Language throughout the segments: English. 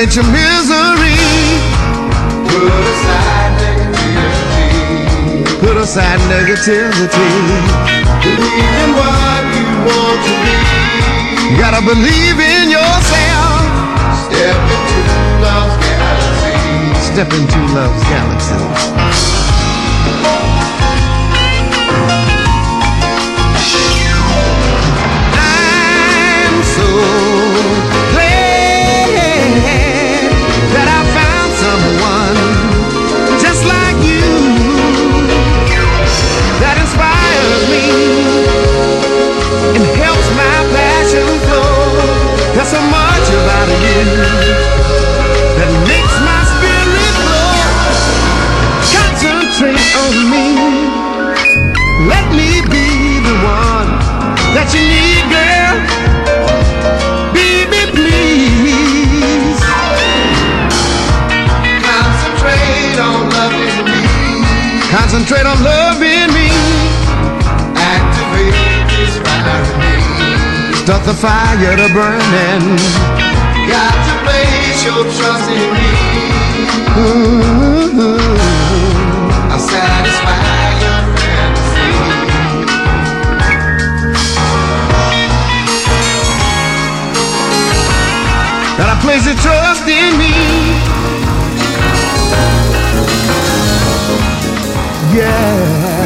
eliminate your misery. Put aside negativity. Put aside negativity. Believe in what you want to be. You gotta believe in yourself. Step into love's galaxy. Step into love's galaxy. Start the fire to burning. Got to place your trust in me. Ooh. I'll satisfy your fantasy. Gotta place your trust in me. Yeah.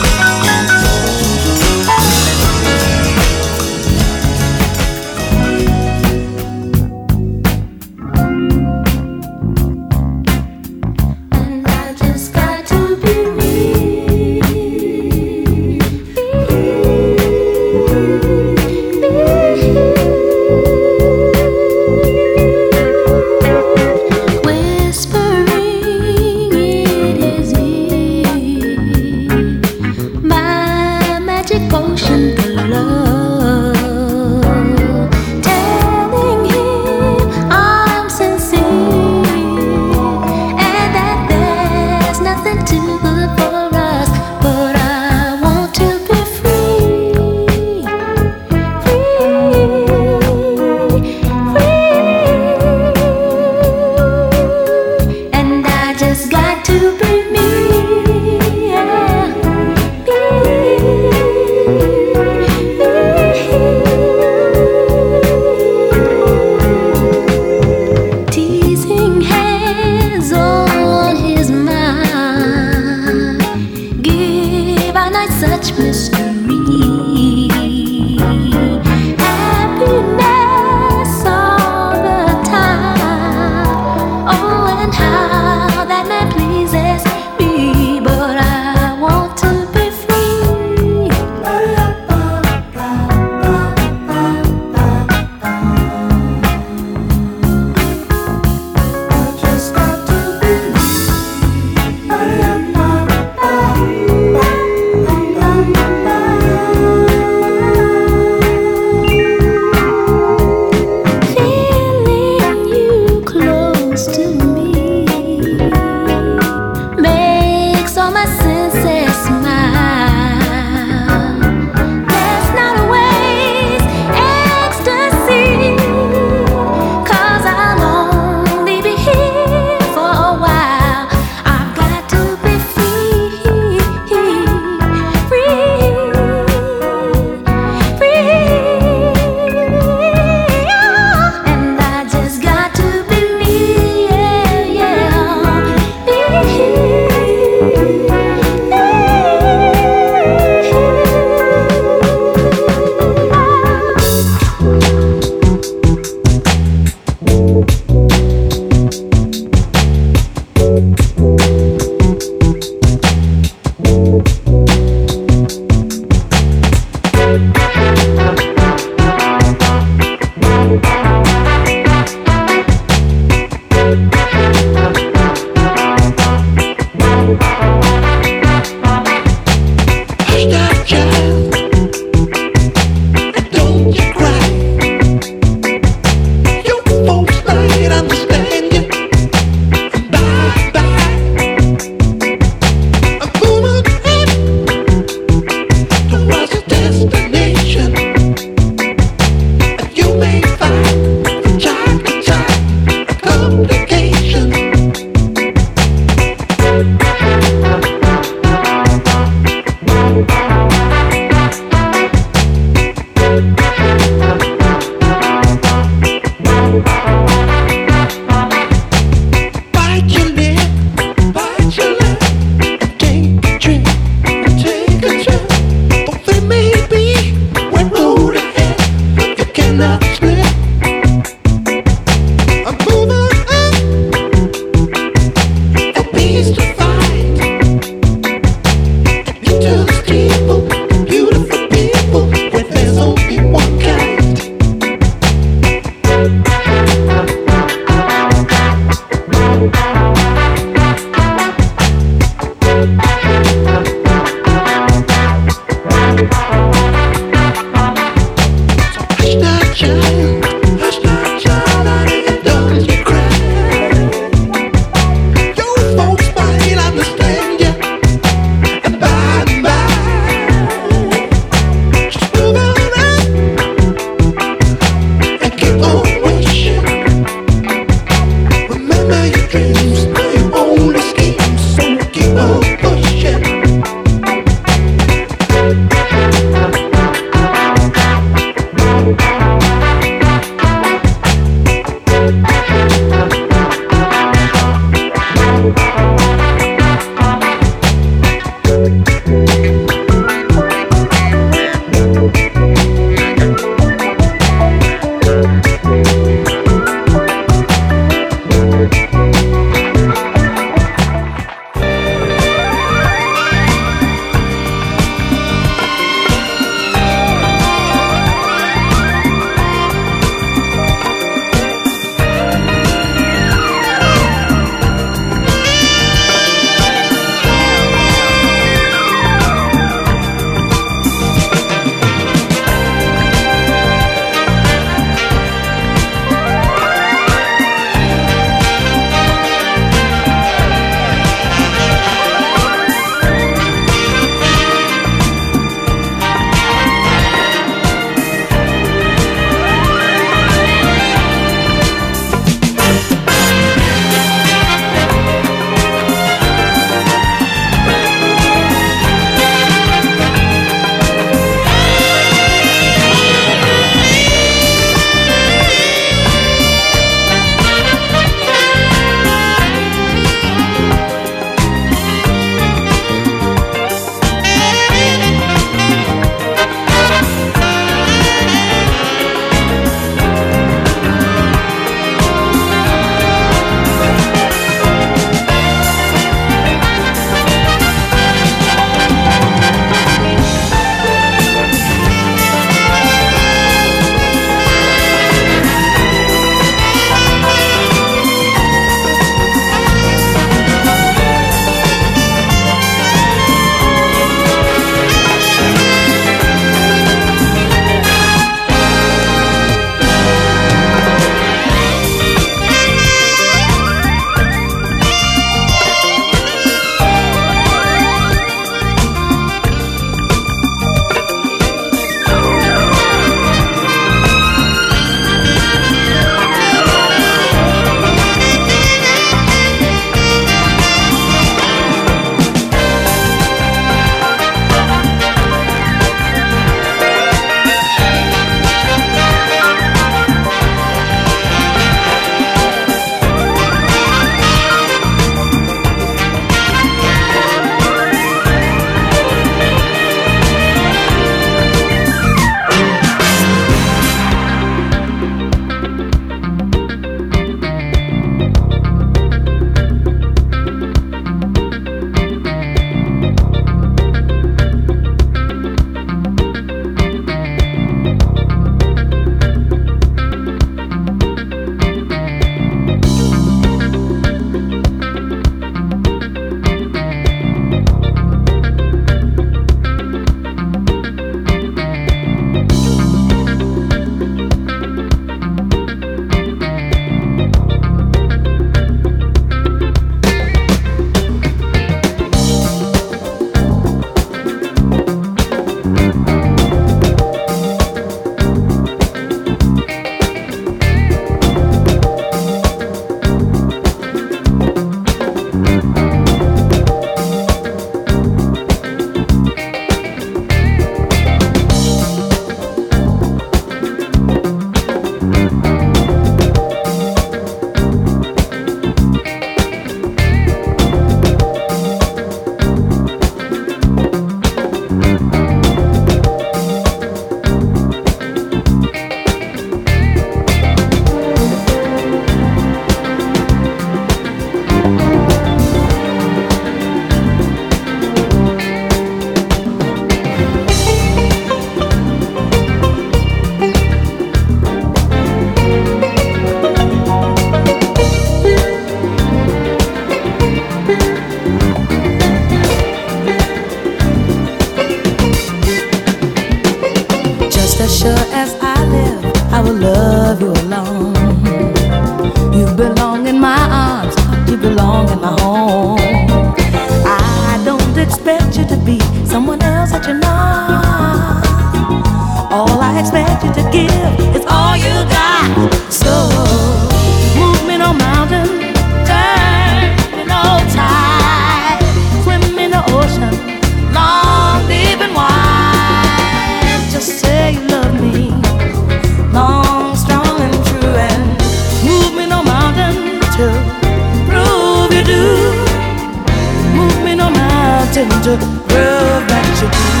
Have you seen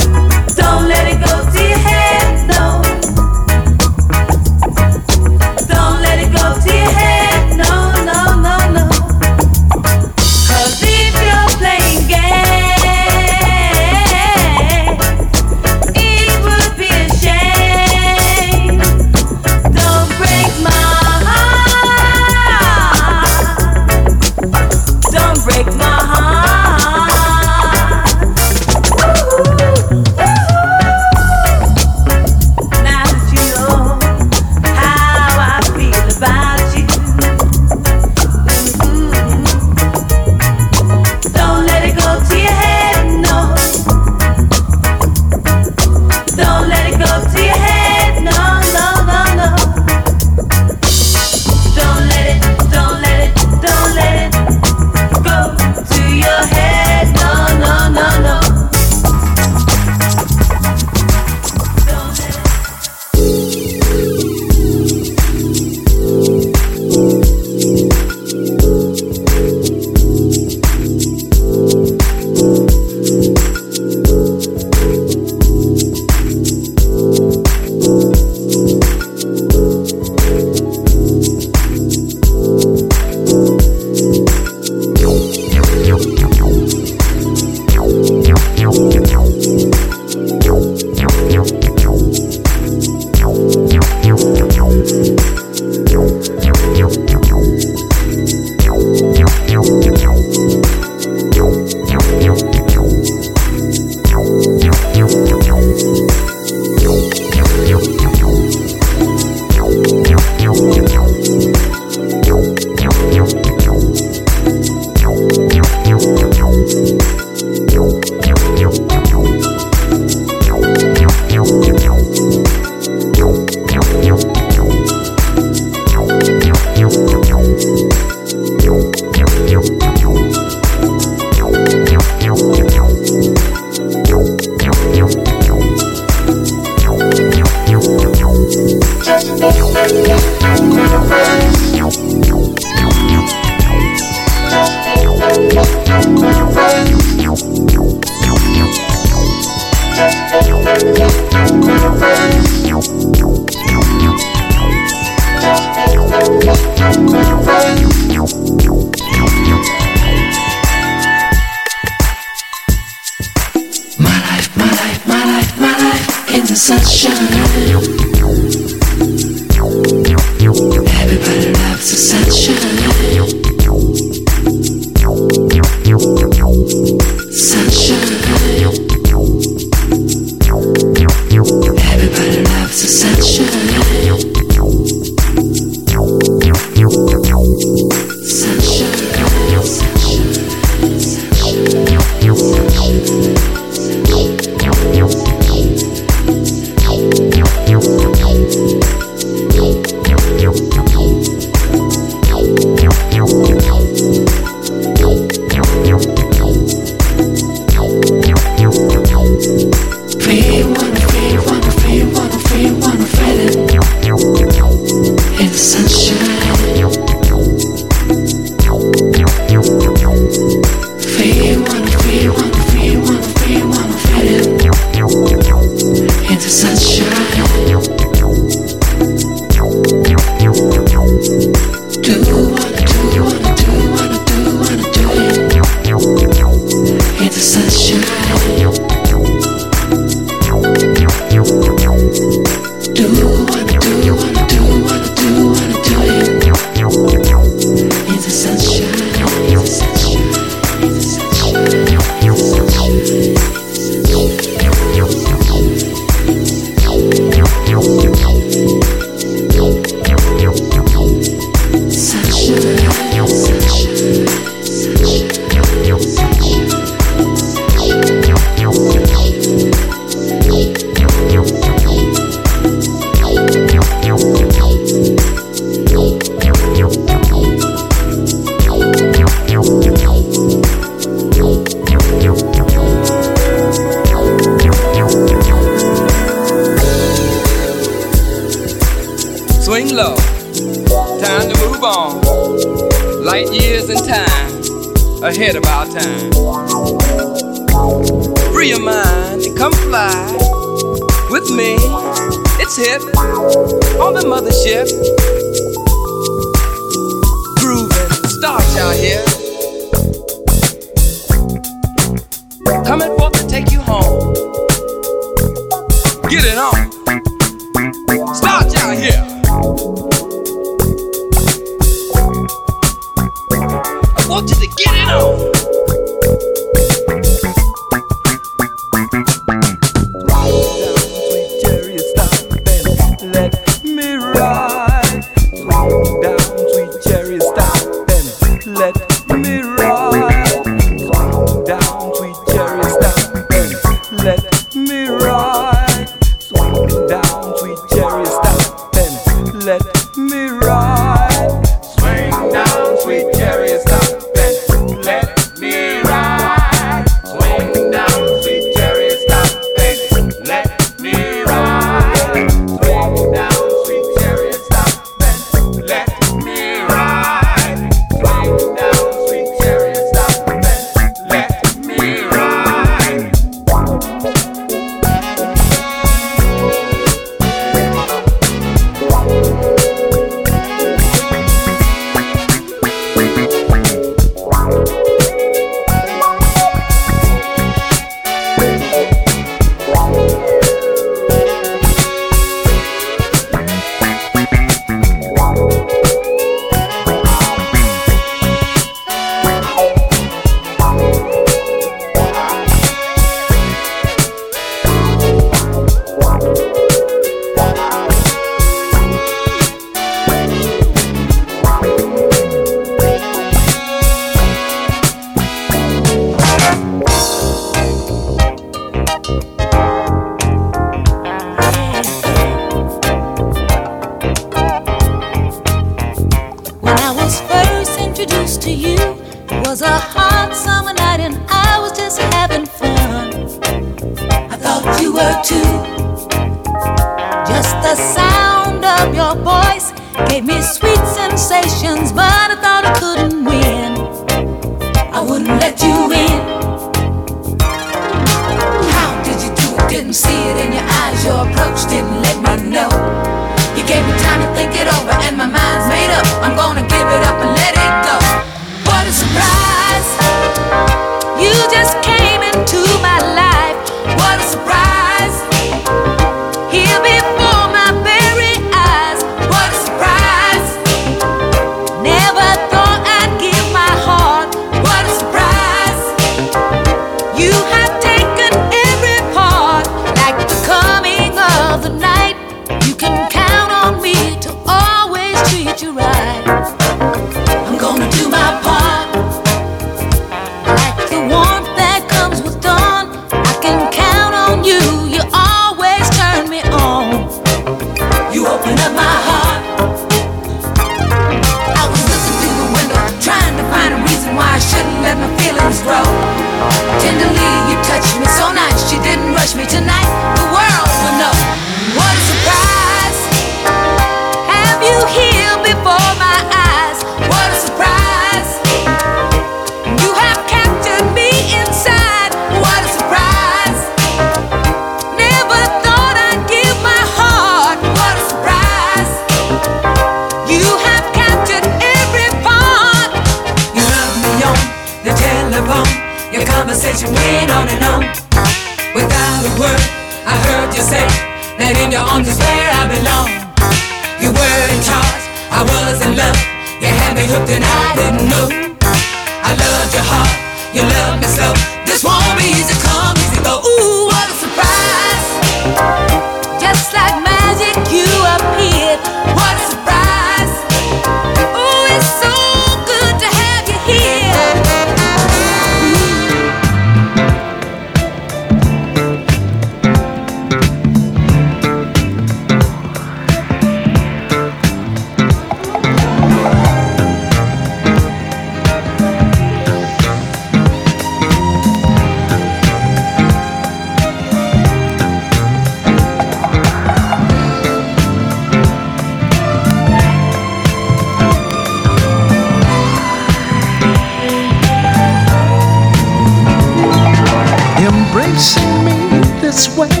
this way.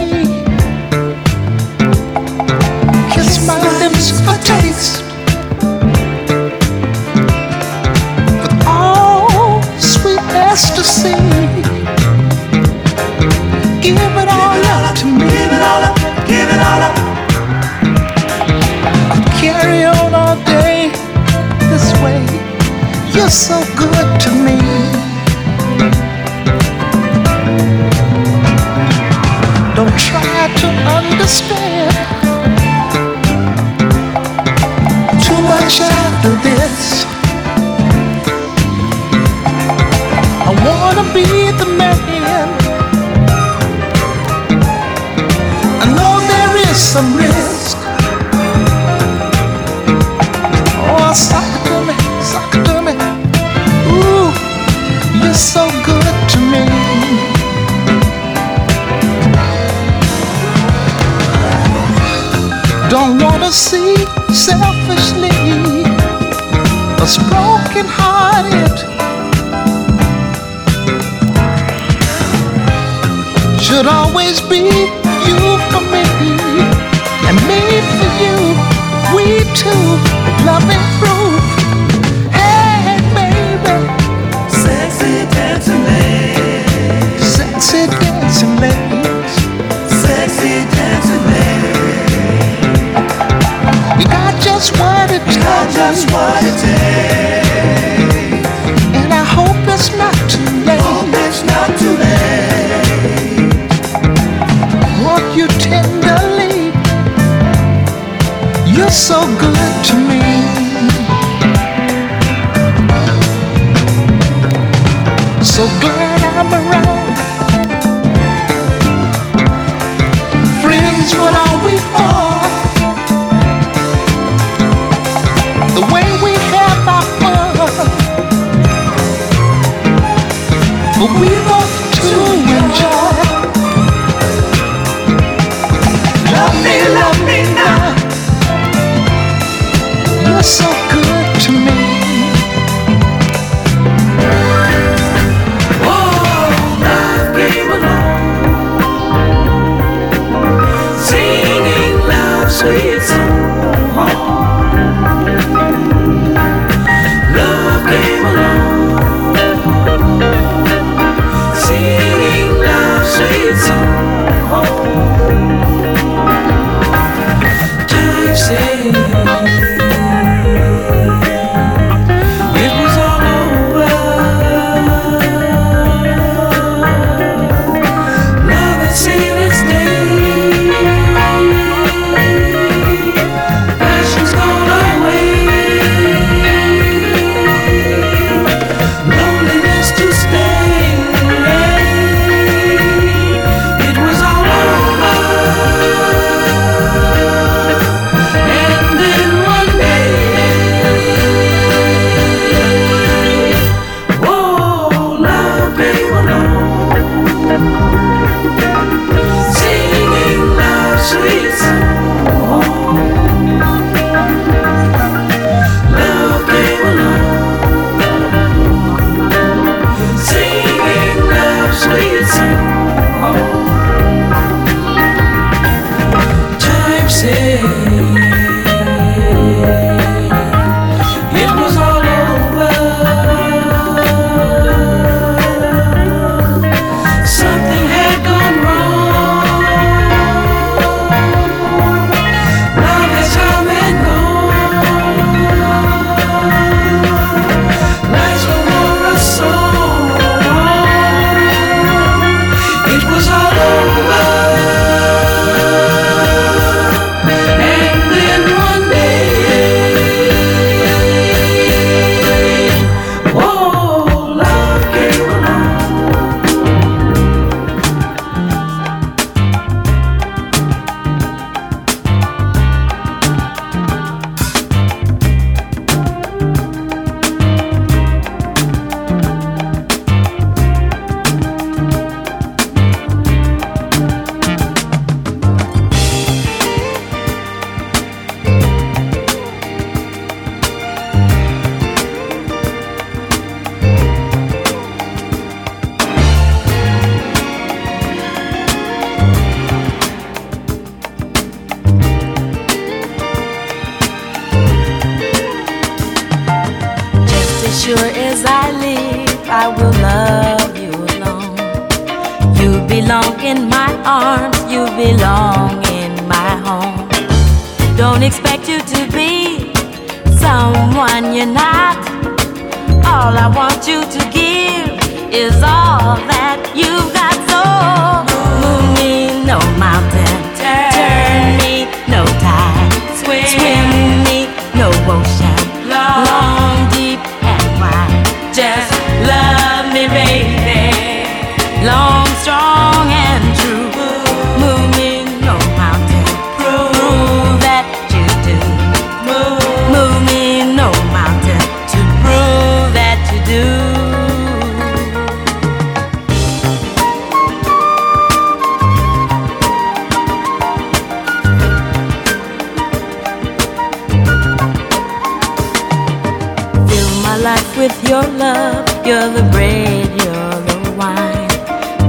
You're the bread, you're the wine.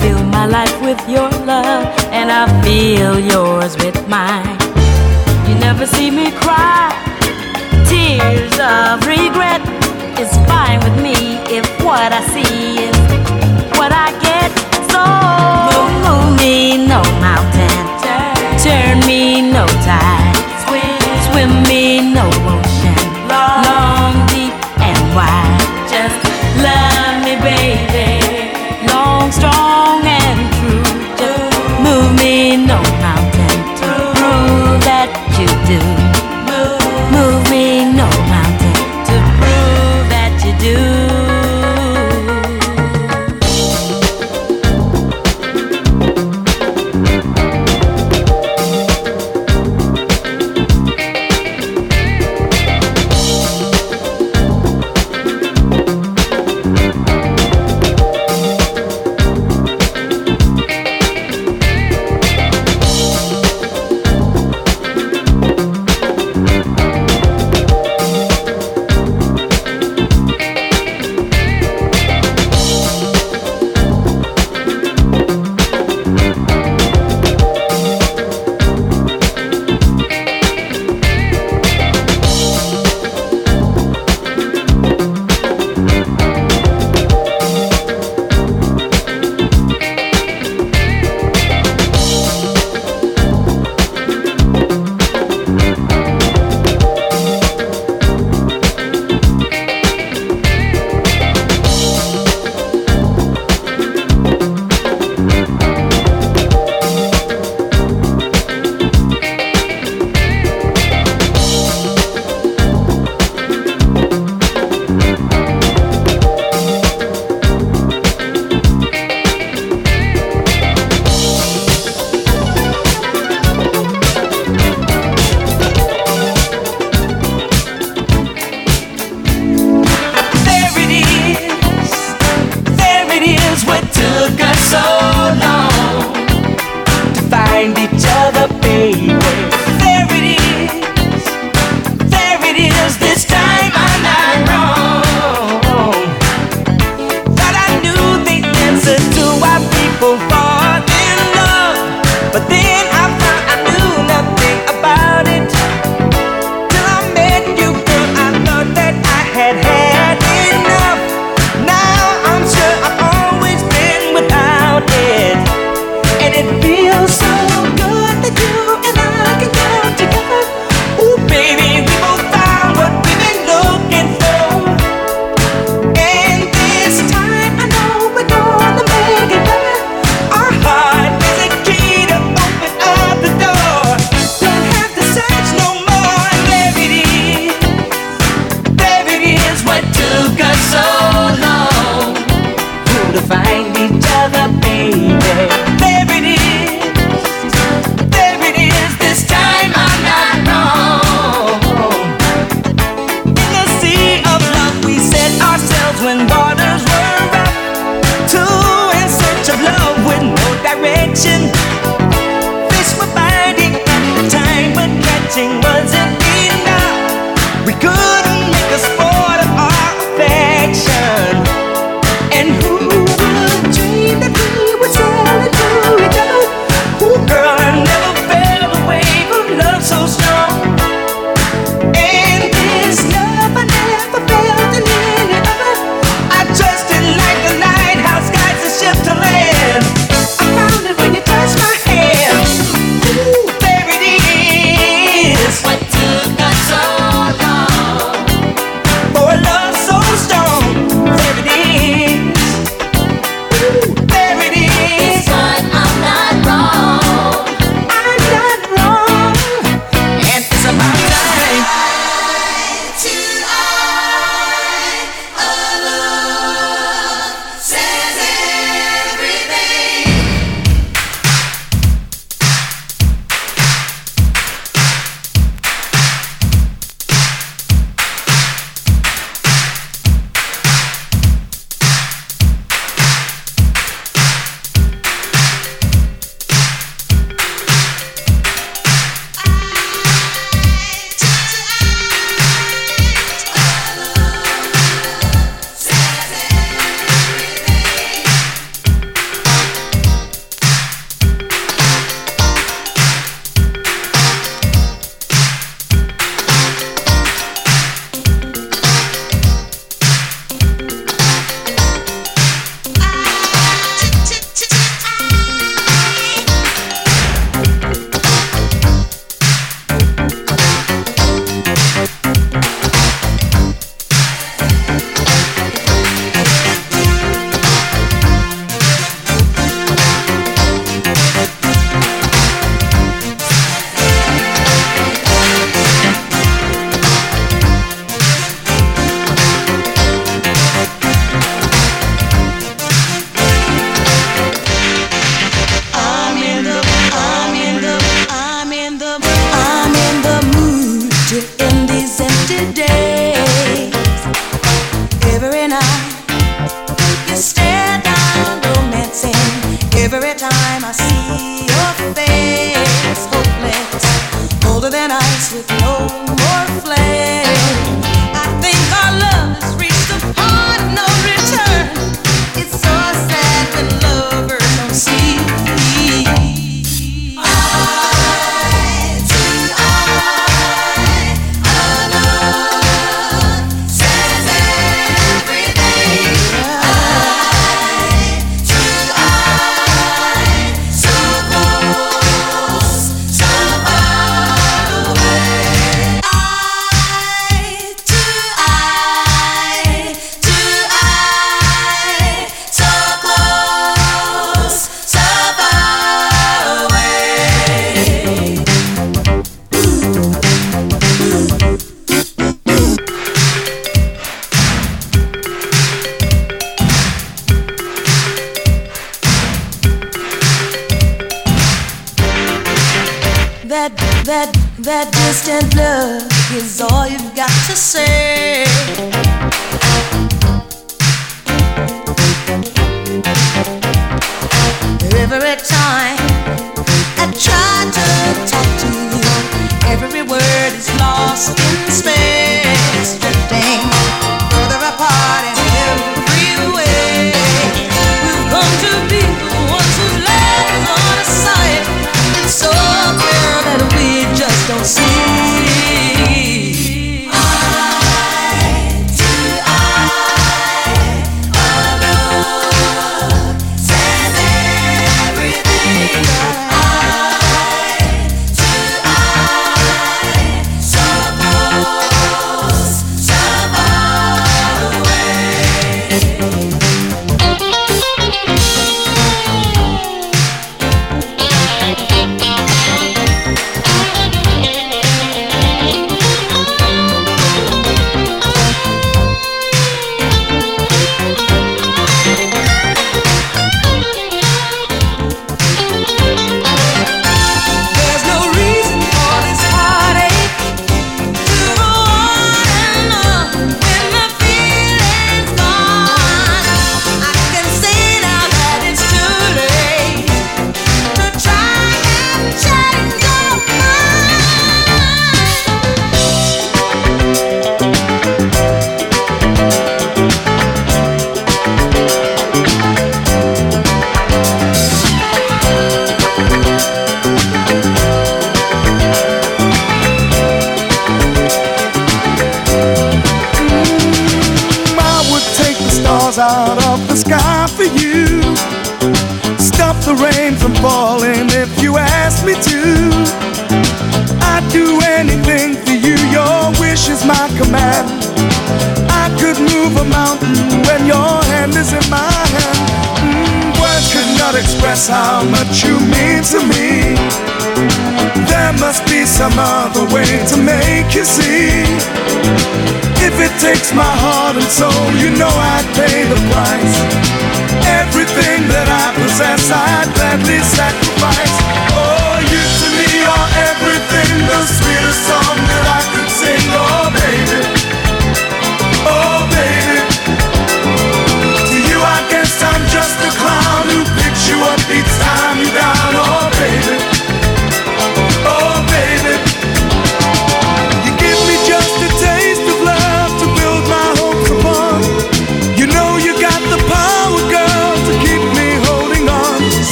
Fill my life with your love, and I fill yours with mine. You never see me cry tears of regret. It's fine with me if what I see is what I get. So move, move me no mountain, turn me no tide, swim, swim me no.